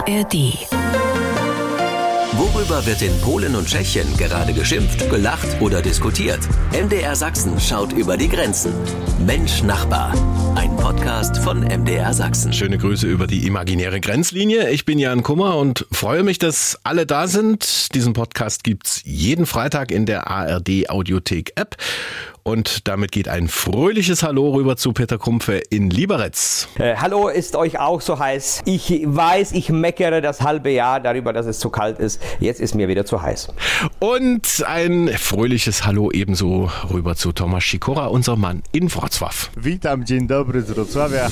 ARD. Worüber wird in Polen und Tschechien gerade geschimpft, gelacht oder diskutiert? MDR Sachsen schaut über die Grenzen. Mensch Nachbar. Ein Podcast von MDR Sachsen. Schöne Grüße über die imaginäre Grenzlinie. Ich bin Jan Kummer und freue mich, dass alle da sind. Diesen Podcast gibt's jeden Freitag in der ARD Audiothek App. Und damit geht ein fröhliches Hallo rüber zu Peter Krumpfe in Lieberetz. Äh, hallo, ist euch auch so heiß? Ich weiß, ich meckere das halbe Jahr darüber, dass es zu kalt ist. Jetzt ist mir wieder zu heiß. Und ein fröhliches Hallo ebenso rüber zu Thomas Sikora, unser Mann in Wrocław. Witam, dzień dobry z Wrocławia.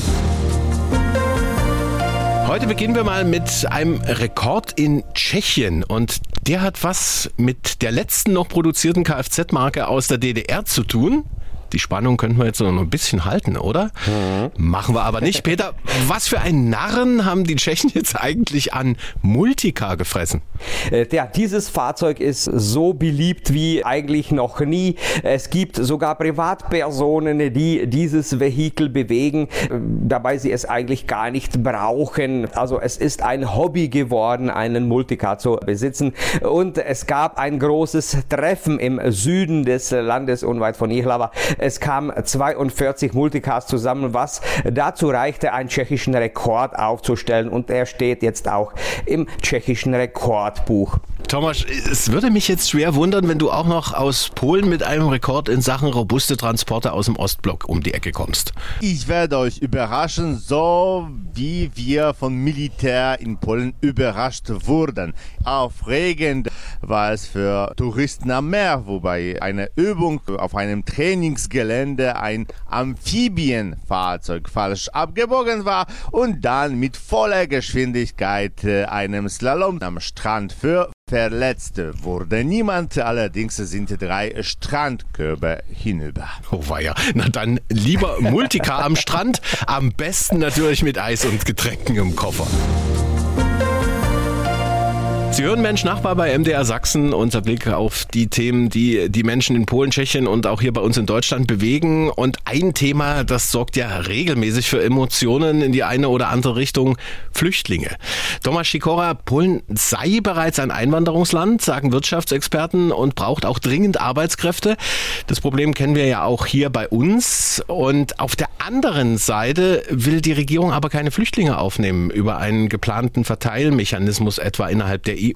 Heute beginnen wir mal mit einem Rekord in Tschechien und der hat was mit der letzten noch produzierten Kfz-Marke aus der DDR zu tun. Die Spannung könnten wir jetzt noch ein bisschen halten, oder? Mhm. Machen wir aber nicht. Peter, was für einen Narren haben die Tschechen jetzt eigentlich an Multicar gefressen? Äh, ja, dieses Fahrzeug ist so beliebt wie eigentlich noch nie. Es gibt sogar Privatpersonen, die dieses Vehikel bewegen, äh, dabei sie es eigentlich gar nicht brauchen. Also es ist ein Hobby geworden, einen Multicar zu besitzen. Und es gab ein großes Treffen im Süden des Landes, unweit von Jihlava. Es kamen 42 Multicars zusammen, was dazu reichte, einen tschechischen Rekord aufzustellen. Und er steht jetzt auch im tschechischen Rekordbuch. Thomas, es würde mich jetzt schwer wundern, wenn du auch noch aus Polen mit einem Rekord in Sachen robuste Transporte aus dem Ostblock um die Ecke kommst. Ich werde euch überraschen, so wie wir vom Militär in Polen überrascht wurden. Aufregend war es für Touristen am Meer, wobei eine Übung auf einem Trainingsgelände ein Amphibienfahrzeug falsch abgebogen war und dann mit voller Geschwindigkeit äh, einem Slalom am Strand für Verletzt wurde niemand, allerdings sind drei Strandkörbe hinüber. Oh weia, na dann lieber Multicar am Strand, am besten natürlich mit Eis und Getränken im Koffer. Sie hören Mensch Nachbar bei MDR Sachsen. Unser Blick auf die Themen, die die Menschen in Polen, Tschechien und auch hier bei uns in Deutschland bewegen. Und ein Thema, das sorgt ja regelmäßig für Emotionen in die eine oder andere Richtung. Flüchtlinge. Thomas Sikora, Polen sei bereits ein Einwanderungsland, sagen Wirtschaftsexperten, und braucht auch dringend Arbeitskräfte. Das Problem kennen wir ja auch hier bei uns. Und auf der anderen Seite will die Regierung aber keine Flüchtlinge aufnehmen über einen geplanten Verteilmechanismus etwa innerhalb der.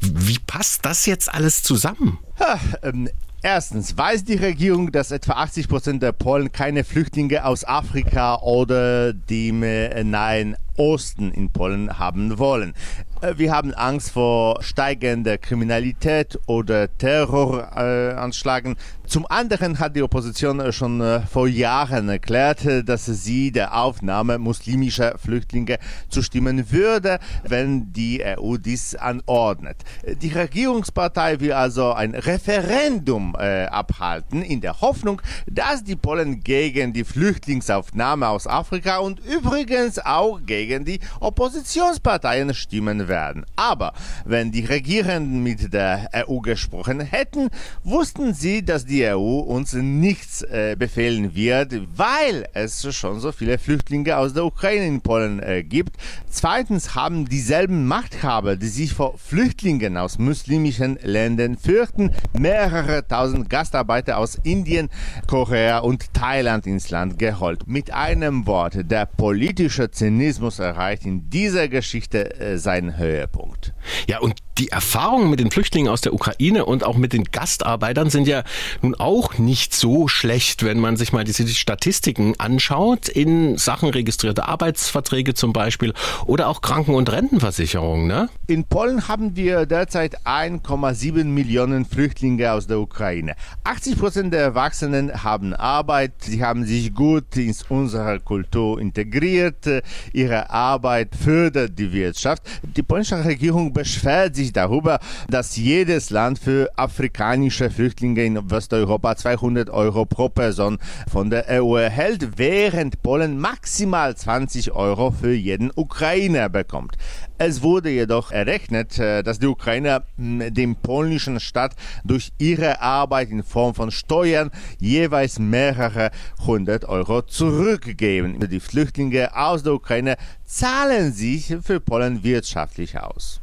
Wie passt das jetzt alles zusammen? Ha, ähm, Erstens weiß die Regierung, dass etwa 80 Prozent der Polen keine Flüchtlinge aus Afrika oder dem äh, Nahen Osten in Polen haben wollen. Äh, wir haben Angst vor steigender Kriminalität oder Terroranschlagen. Zum anderen hat die Opposition äh, schon äh, vor Jahren erklärt, dass sie der Aufnahme muslimischer Flüchtlinge zustimmen würde, wenn die EU dies anordnet. Die Regierungspartei will also ein Referendum abhalten, in der Hoffnung, dass die Polen gegen die Flüchtlingsaufnahme aus Afrika und übrigens auch gegen die Oppositionsparteien stimmen werden. Aber wenn die Regierenden mit der EU gesprochen hätten, wussten sie, dass die EU uns nichts äh, befehlen wird, weil es schon so viele Flüchtlinge aus der Ukraine in Polen äh, gibt. Zweitens haben dieselben Machthaber, die sich vor Flüchtlingen aus muslimischen Ländern fürchten, mehrere tausend Gastarbeiter aus Indien, Korea und Thailand ins Land geholt. Mit einem Wort, der politische Zynismus erreicht in dieser Geschichte äh, seinen Höhepunkt. Ja, und die Erfahrungen mit den Flüchtlingen aus der Ukraine und auch mit den Gastarbeitern sind ja nun auch nicht so schlecht, wenn man sich mal diese Statistiken anschaut in Sachen registrierte Arbeitsverträge zum Beispiel oder auch Kranken- und Rentenversicherung. Ne? In Polen haben wir derzeit 1,7 Millionen Flüchtlinge aus der Ukraine. 80 Prozent der Erwachsenen haben Arbeit, sie haben sich gut in unsere Kultur integriert, ihre Arbeit fördert die Wirtschaft. Die polnische Regierung beschwert sich sich darüber, dass jedes Land für afrikanische Flüchtlinge in Westeuropa 200 Euro pro Person von der EU erhält, während Polen maximal 20 Euro für jeden Ukrainer bekommt. Es wurde jedoch errechnet, äh, dass die Ukrainer dem polnischen Staat durch ihre Arbeit in Form von Steuern jeweils mehrere hundert Euro zurückgeben. Die Flüchtlinge aus der Ukraine zahlen sich für Polen wirtschaftlich aus.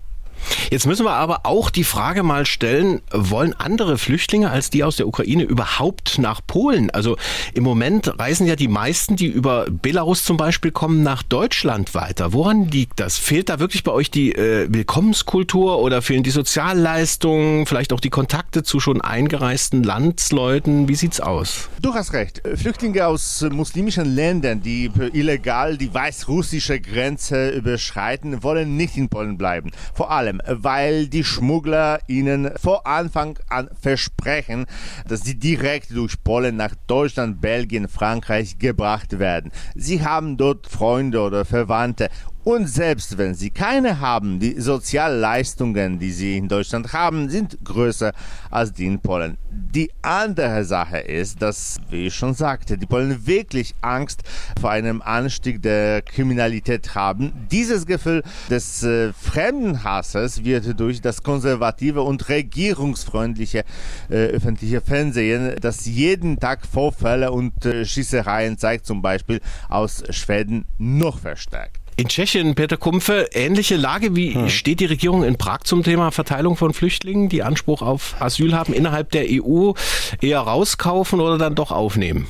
Jetzt müssen wir aber auch die Frage mal stellen, wollen andere Flüchtlinge als die aus der Ukraine überhaupt nach Polen? Also im Moment reisen ja die meisten, die über Belarus zum Beispiel kommen, nach Deutschland weiter. Woran liegt das? Fehlt da wirklich bei euch die äh, Willkommenskultur oder fehlen die Sozialleistungen, vielleicht auch die Kontakte zu schon eingereisten Landsleuten? Wie sieht's aus? Du hast recht. Flüchtlinge aus muslimischen Ländern, die illegal die weißrussische Grenze überschreiten, wollen nicht in Polen bleiben. Vor allem, weil die Schmuggler ihnen vor Anfang an versprechen, dass sie direkt durch Polen nach Deutschland, Belgien, Frankreich gebracht werden. Sie haben dort Freunde oder Verwandte und selbst wenn sie keine haben, die Sozialleistungen, die sie in Deutschland haben, sind größer als die in Polen. Die andere Sache ist, dass, wie ich schon sagte, die Polen wirklich Angst vor einem Anstieg der Kriminalität haben. Dieses Gefühl des äh, Fremdenhasses wird durch das konservative und regierungsfreundliche äh, öffentliche Fernsehen, das jeden Tag Vorfälle und äh, Schießereien zeigt, zum Beispiel aus Schweden, noch verstärkt. In Tschechien, Peter Kumpfe, ähnliche Lage. Wie hm. steht die Regierung in Prag zum Thema Verteilung von Flüchtlingen, die Anspruch auf Asyl haben, innerhalb der EU eher rauskaufen oder dann doch aufnehmen?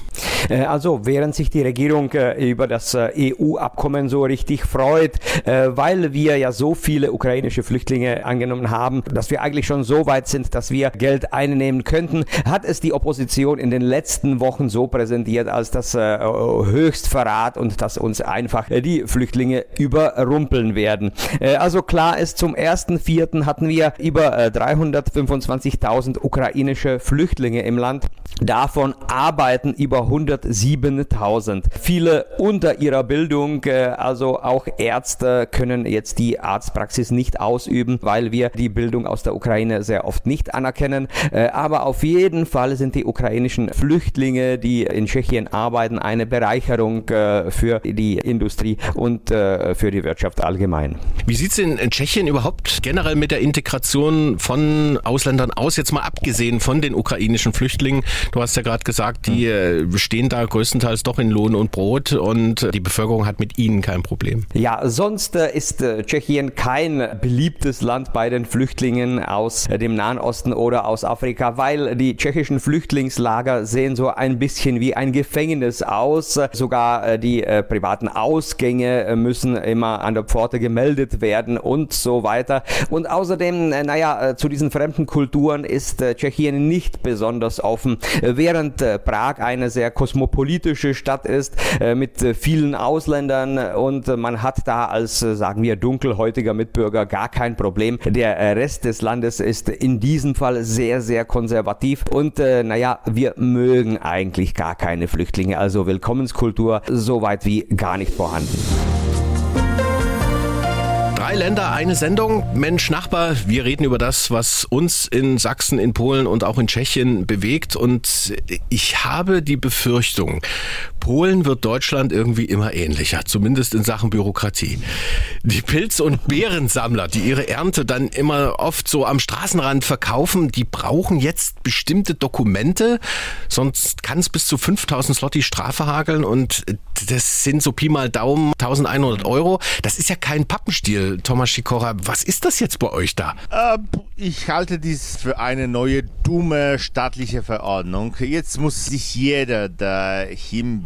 Äh, also, während sich die Regierung äh, über das äh, EU-Abkommen so richtig freut, weil wir ja so viele ukrainische Flüchtlinge angenommen haben, dass wir eigentlich schon so weit sind, dass wir Geld einnehmen könnten, hat es die Opposition in den letzten Wochen so präsentiert als das Höchstverrat und dass uns einfach die Flüchtlinge Flüchtlinge überrumpeln werden. Äh, also klar ist, zum 1.4. hatten wir über 325.000 äh, ukrainische Flüchtlinge im Land. Davon arbeiten über 107.000. Viele unter ihrer Bildung, äh, also auch Ärzte, können jetzt die Arztpraxis nicht ausüben, weil wir die Bildung aus der Ukraine sehr oft nicht anerkennen. Aber auf jeden Fall sind die ukrainischen Flüchtlinge, die in Tschechien arbeiten, eine Bereicherung für die Industrie und äh, für die Wirtschaft allgemein. Wie sieht es in Tschechien überhaupt generell mit der Integration von Ausländern aus, jetzt mal abgesehen von den ukrainischen Flüchtlingen? Du hast ja gerade gesagt, die hm. äh, stehen da größtenteils doch in Lohn und Brot und die Bevölkerung hat mit ihnen kein Problem. Ja, sonst äh, ist Tschechien kein beliebtes Land bei den Flüchtlingen aus dem Nahen Osten oder aus Afrika, weil die tschechischen Flüchtlingslager sehen so ein bisschen wie ein Gefängnis aus. Sogar die privaten Ausgänge müssen immer an der Pforte gemeldet werden und so weiter. Und außerdem, äh, naja, äh, zu diesen fremden Kulturen ist äh, Tschechien nicht besonders offen. Während Prag eine sehr kosmopolitische Stadt ist mit vielen Ausländern und man hat da als, sagen wir, dunkelhäutiger Mitbürger gar kein Problem. Der Rest des Landes ist in diesem Fall sehr, sehr konservativ und naja, wir mögen eigentlich gar keine Flüchtlinge. Also Willkommenskultur so weit wie gar nicht vorhanden. Drei Länder, eine Sendung. Mensch, Nachbar, wir reden über das, was uns in Sachsen, in Polen und auch in Tschechien bewegt. Und ich habe die Befürchtung, Polen wird Deutschland irgendwie immer ähnlicher, zumindest in Sachen Bürokratie. Die Pilz- und Beerensammler, die ihre Ernte dann immer oft so am Straßenrand verkaufen, die brauchen jetzt bestimmte Dokumente, sonst kann es bis zu 5000 Slotty Strafe hageln und das sind so Pi mal Daumen 1100 Euro. Das ist ja kein Pappenstiel, Thomas Schikora. Was ist das jetzt bei euch da? Äh, ich halte dies für eine neue dumme staatliche Verordnung. Jetzt muss sich jeder, der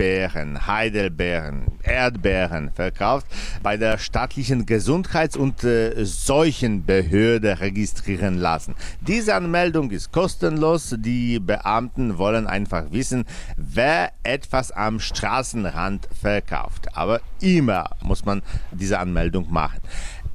Himbeeren, Heidelbeeren, Erdbeeren verkauft, bei der staatlichen Gesundheits- und äh, Seuchenbehörde registrieren lassen. Diese Anmeldung ist kostenlos. Die Beamten wollen einfach wissen, wer etwas am Straßenrand verkauft. Aber immer muss man diese Anmeldung machen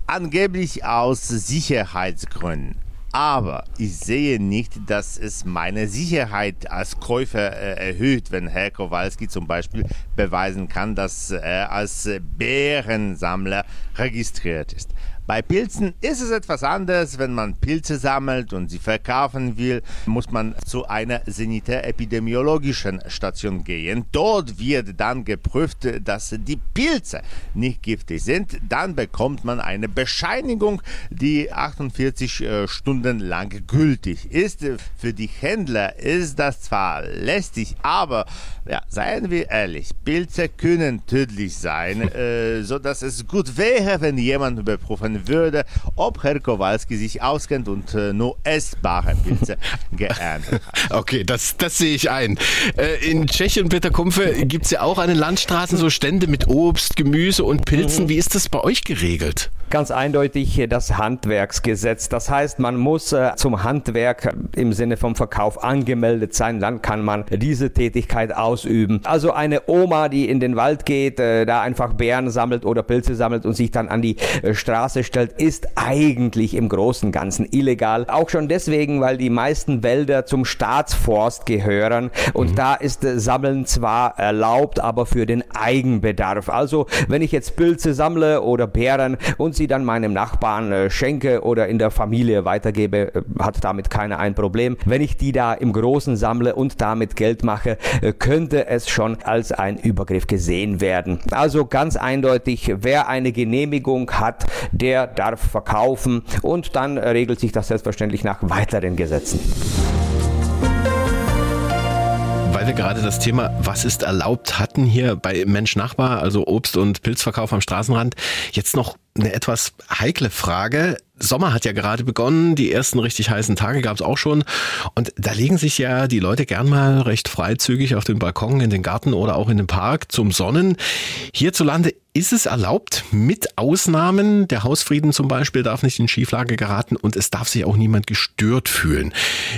angeblich aus Sicherheitsgründen. Aber ich sehe nicht, dass es meine Sicherheit als Käufer äh, erhöht, wenn Herr Kowalski zum Beispiel beweisen kann, dass er als Bärensammler registriert ist. Bei Pilzen ist es etwas anders. Wenn man Pilze sammelt und sie verkaufen will, muss man zu einer sanitär-epidemiologischen Station gehen. Dort wird dann geprüft, dass die Pilze nicht giftig sind. Dann bekommt man eine Bescheinigung, die 48 äh, Stunden lang gültig ist. Für die Händler ist das zwar lästig, aber ja, seien wir ehrlich, Pilze können tödlich sein, äh, so es gut wäre, wenn jemand überprüfen würde, ob Herr Kowalski sich auskennt und äh, nur essbare Pilze geerntet hat. Okay, das, das sehe ich ein. Äh, in Tschechien, Peter Kumpfe, gibt es ja auch an den Landstraßen so Stände mit Obst, Gemüse und Pilzen. Wie ist das bei euch geregelt? Ganz eindeutig das Handwerksgesetz. Das heißt, man muss äh, zum Handwerk im Sinne vom Verkauf angemeldet sein, dann kann man diese Tätigkeit ausüben. Also eine Oma, die in den Wald geht, äh, da einfach Beeren sammelt oder Pilze sammelt und sich dann an die äh, Straße stellt, ist eigentlich im Großen und Ganzen illegal. Auch schon deswegen, weil die meisten Wälder zum Staatsforst gehören und mhm. da ist Sammeln zwar erlaubt, aber für den Eigenbedarf. Also wenn ich jetzt Pilze sammle oder Beeren und sie dann meinem Nachbarn äh, schenke oder in der Familie weitergebe, äh, hat damit keiner ein Problem. Wenn ich die da im Großen sammle und damit Geld mache, äh, könnte es schon als ein Übergriff gesehen werden. Also ganz eindeutig, wer eine Genehmigung hat, der darf verkaufen und dann regelt sich das selbstverständlich nach weiteren Gesetzen wir gerade das Thema Was ist erlaubt hatten hier bei Mensch Nachbar, also Obst- und Pilzverkauf am Straßenrand. Jetzt noch eine etwas heikle Frage. Sommer hat ja gerade begonnen, die ersten richtig heißen Tage gab es auch schon. Und da legen sich ja die Leute gern mal recht freizügig auf den Balkon, in den Garten oder auch in den Park zum Sonnen. Hierzulande ist es erlaubt, mit Ausnahmen, der Hausfrieden zum Beispiel darf nicht in Schieflage geraten und es darf sich auch niemand gestört fühlen.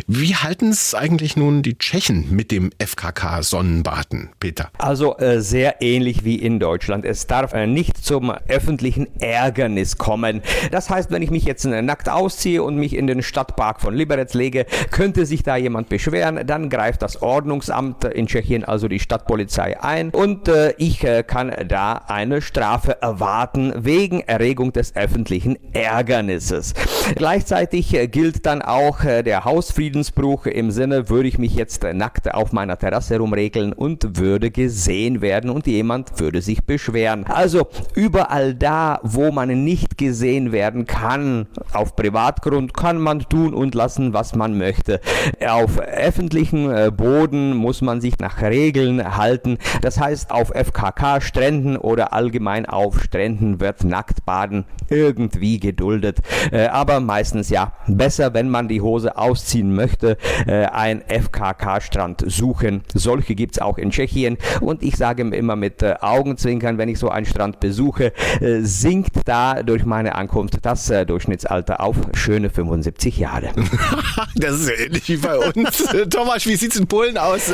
Wie halten es eigentlich nun die Tschechen mit dem FKK-Sonnenbaden, Peter? Also äh, sehr ähnlich wie in Deutschland. Es darf äh, nicht zum öffentlichen Ärgernis kommen. Das heißt, wenn ich mich jetzt äh, nackt ausziehe und mich in den Stadtpark von Liberec lege, könnte sich da jemand beschweren, dann greift das Ordnungsamt in Tschechien, also die Stadtpolizei ein und äh, ich äh, kann da eine Strafe erwarten wegen Erregung des öffentlichen Ärgernisses. Gleichzeitig äh, gilt dann auch äh, der Hausfriedensbruch im Sinne, würde ich mich jetzt äh, nackt auf meiner Terrasse rumregeln und würde gesehen werden und jemand würde sich beschweren. Also überall da, wo man nicht gesehen werden kann, auf Privatgrund kann man tun und lassen, was man möchte. Auf öffentlichen Boden muss man sich nach Regeln halten. Das heißt, auf FKK-Stränden oder allgemein allgemein auf Stränden wird Nacktbaden irgendwie geduldet. Äh, aber meistens ja besser, wenn man die Hose ausziehen möchte, äh, ein FKK-Strand suchen. Solche gibt es auch in Tschechien und ich sage immer mit äh, Augenzwinkern, wenn ich so einen Strand besuche, äh, sinkt da durch meine Ankunft das äh, Durchschnittsalter auf schöne 75 Jahre. das ist ja ähnlich wie bei uns. Äh, Thomas, wie sieht es in Polen aus?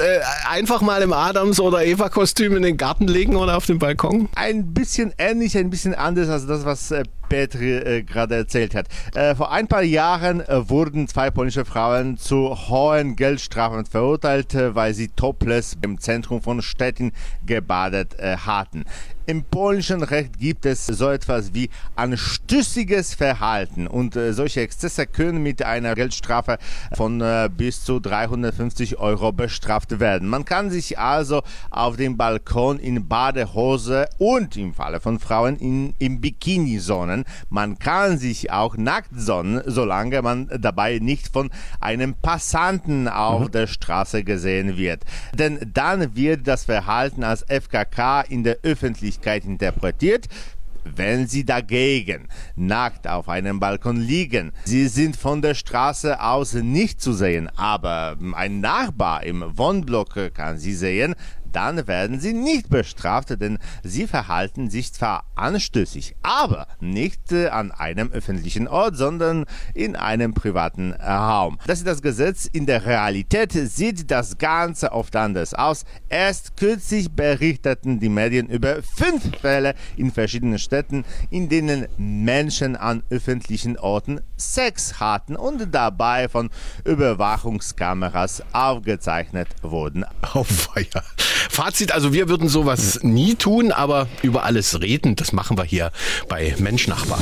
einfach mal im Adams- oder Eva-Kostüm in den Garten legen oder auf dem Balkon? Ein bisschen ähnlich, ein bisschen anders als das, was äh, Petri äh, gerade erzählt hat. Äh, vor ein paar Jahren äh, wurden zwei polnische Frauen zu hohen Geldstrafen verurteilt, äh, weil sie topless im Zentrum von Stettin gebadet äh, hatten. Im polnischen Recht gibt es so etwas wie anstößiges Verhalten und äh, solche Exzesse können mit einer Geldstrafe von äh, bis zu 350 Euro bestraft werden. Man kann sich also auf dem Balkon in Badehose und im Falle von Frauen in, im Bikini sonnen. Man kann sich auch nackt sonnen, solange man dabei nicht von einem Passanten auf mhm. der Straße gesehen wird. Denn dann wird das Verhalten als FKK in der Öffentlichkeit Öffentlichkeit interpretiert, wenn sie dagegen nackt auf einem Balkon liegen. Sie sind von der Straße aus nicht zu sehen, aber ein Nachbar im Wohnblock kann sie sehen, dann werden sie nicht bestraft, denn sie verhalten sich zwar anstößig, aber nicht äh, an einem öffentlichen Ort, sondern in einem privaten Raum. Das ist das Gesetz. In der Realität sieht das Ganze oft anders aus. Erst kürzlich berichteten die Medien über fünf Fälle in verschiedenen Städten, in denen Menschen an öffentlichen Orten Sex hatten und dabei von Überwachungskameras aufgezeichnet wurden. Oh, feier. Fazit, also wir würden sowas nie tun, aber über alles reden, das machen wir hier bei Mensch Nachbar.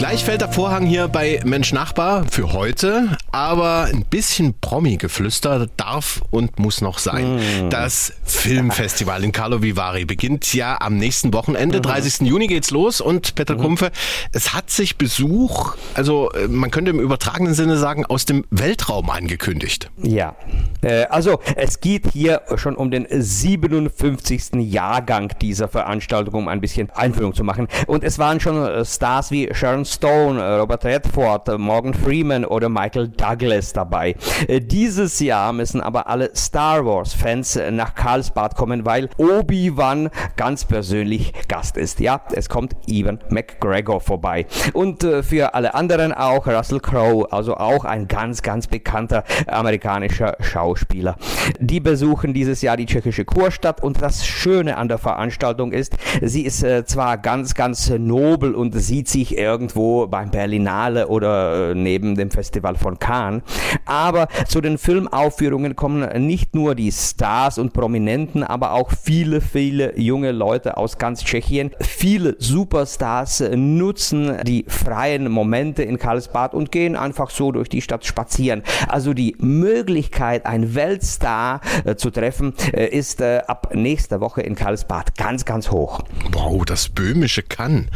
Gleich fällt der Vorhang hier bei Mensch Nachbar für heute, aber ein bisschen Promi-Geflüster darf und muss noch sein. Mm. Das Filmfestival in Carlo Vivari beginnt ja am nächsten Wochenende. 30. Mhm. Juni geht's los und Peter mhm. Kumpfe, es hat sich Besuch, also äh, man könnte im übertragenen Sinne sagen, aus dem Weltraum angekündigt. Ja, äh, also es geht hier schon um den 57. Jahrgang dieser Veranstaltung, um ein bisschen Einführung zu machen. Und es waren schon äh, Stars wie Sharon Stone, Robert Redford, Morgan Freeman oder Michael Douglas dabei. Dieses Jahr müssen aber alle Star Wars-Fans nach Karlsbad kommen, weil Obi-Wan ganz persönlich Gast ist. Ja, es kommt Evan McGregor vorbei. Und für alle anderen auch Russell Crowe, also auch ein ganz, ganz bekannter amerikanischer Schauspieler. Die besuchen dieses Jahr die tschechische Kurstadt und das Schöne an der Veranstaltung ist, sie ist äh, zwar ganz, ganz nobel und sieht sich irgendwo beim Berlinale oder äh, neben dem Festival von Cannes, aber zu den Filmaufführungen kommen nicht nur die Stars und Prominenten, aber auch viele, viele junge Leute aus ganz Tschechien. Viele Superstars nutzen die freien Momente in Karlsbad und gehen einfach so durch die Stadt spazieren. Also die Möglichkeit, ein Weltstar äh, zu treffen, äh, ist ab nächster Woche in Karlsbad ganz, ganz hoch. Wow, das böhmische kann.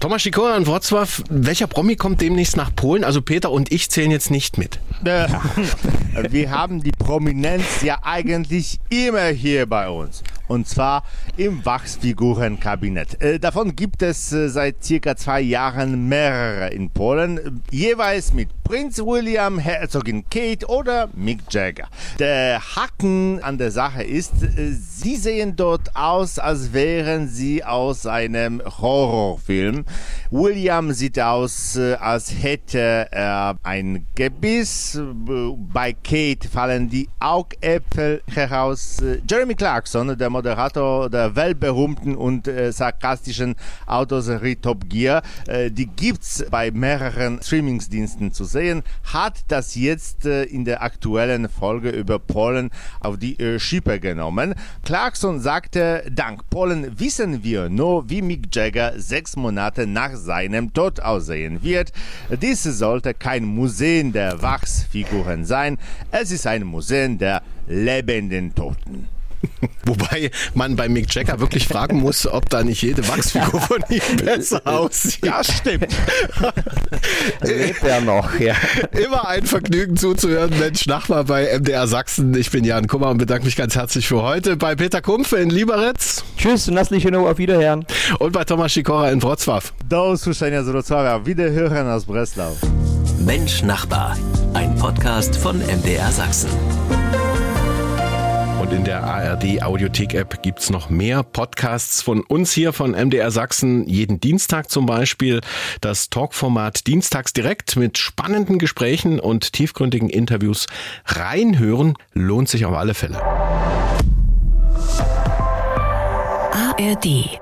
Thomas Sikora und Wrocław, welcher Promi kommt demnächst nach Polen? Also Peter und ich zählen jetzt nicht mit. Wir haben die Prominenz ja eigentlich immer hier bei uns und zwar im Wachsfigurenkabinett. Äh, davon gibt es äh, seit circa zwei Jahren mehrere in Polen, jeweils mit Prinz William, Herzogin Kate oder Mick Jagger. Der Haken an der Sache ist, äh, sie sehen dort aus, als wären sie aus einem Horrorfilm. William sieht aus, als hätte er ein Gebiss. Bei Kate fallen die Augäpfel heraus. Jeremy Clarkson, der Moderator der weltberühmten und äh, sarkastischen Autoserie Top Gear. Äh, die gibt's bei mehreren Streamingsdiensten zu sehen. Hat das jetzt äh, in der aktuellen Folge über Polen auf die äh, Schippe genommen. Clarkson sagte, dank Polen wissen wir nur, wie Mick Jagger sechs Monate nach seinem Tod aussehen wird. Dies sollte kein Museum der Wachsfiguren sein. Es ist ein Museum der lebenden Toten. Wobei man bei Mick Jagger wirklich fragen muss, ob da nicht jede Wachsfigur von ihm besser aussieht. Ja, stimmt. Lebt er noch, ja. Immer ein Vergnügen zuzuhören. Mensch, Nachbar bei MDR Sachsen. Ich bin Jan Kummer und bedanke mich ganz herzlich für heute bei Peter Kumpfe in Lieberitz. Tschüss, Naslichenow, auf Wiederhören. Und bei Thomas Sikora in Wrocław. Do usłyszenia z Wrocławia. Wiederhören aus Breslau. Mensch, Nachbar. Ein Podcast von MDR Sachsen. Und in der ARD Audiothek-App gibt's noch mehr Podcasts von uns hier von MDR Sachsen. Jeden Dienstag zum Beispiel das Talkformat Dienstags direkt mit spannenden Gesprächen und tiefgründigen Interviews. Reinhören lohnt sich auf alle Fälle. ARD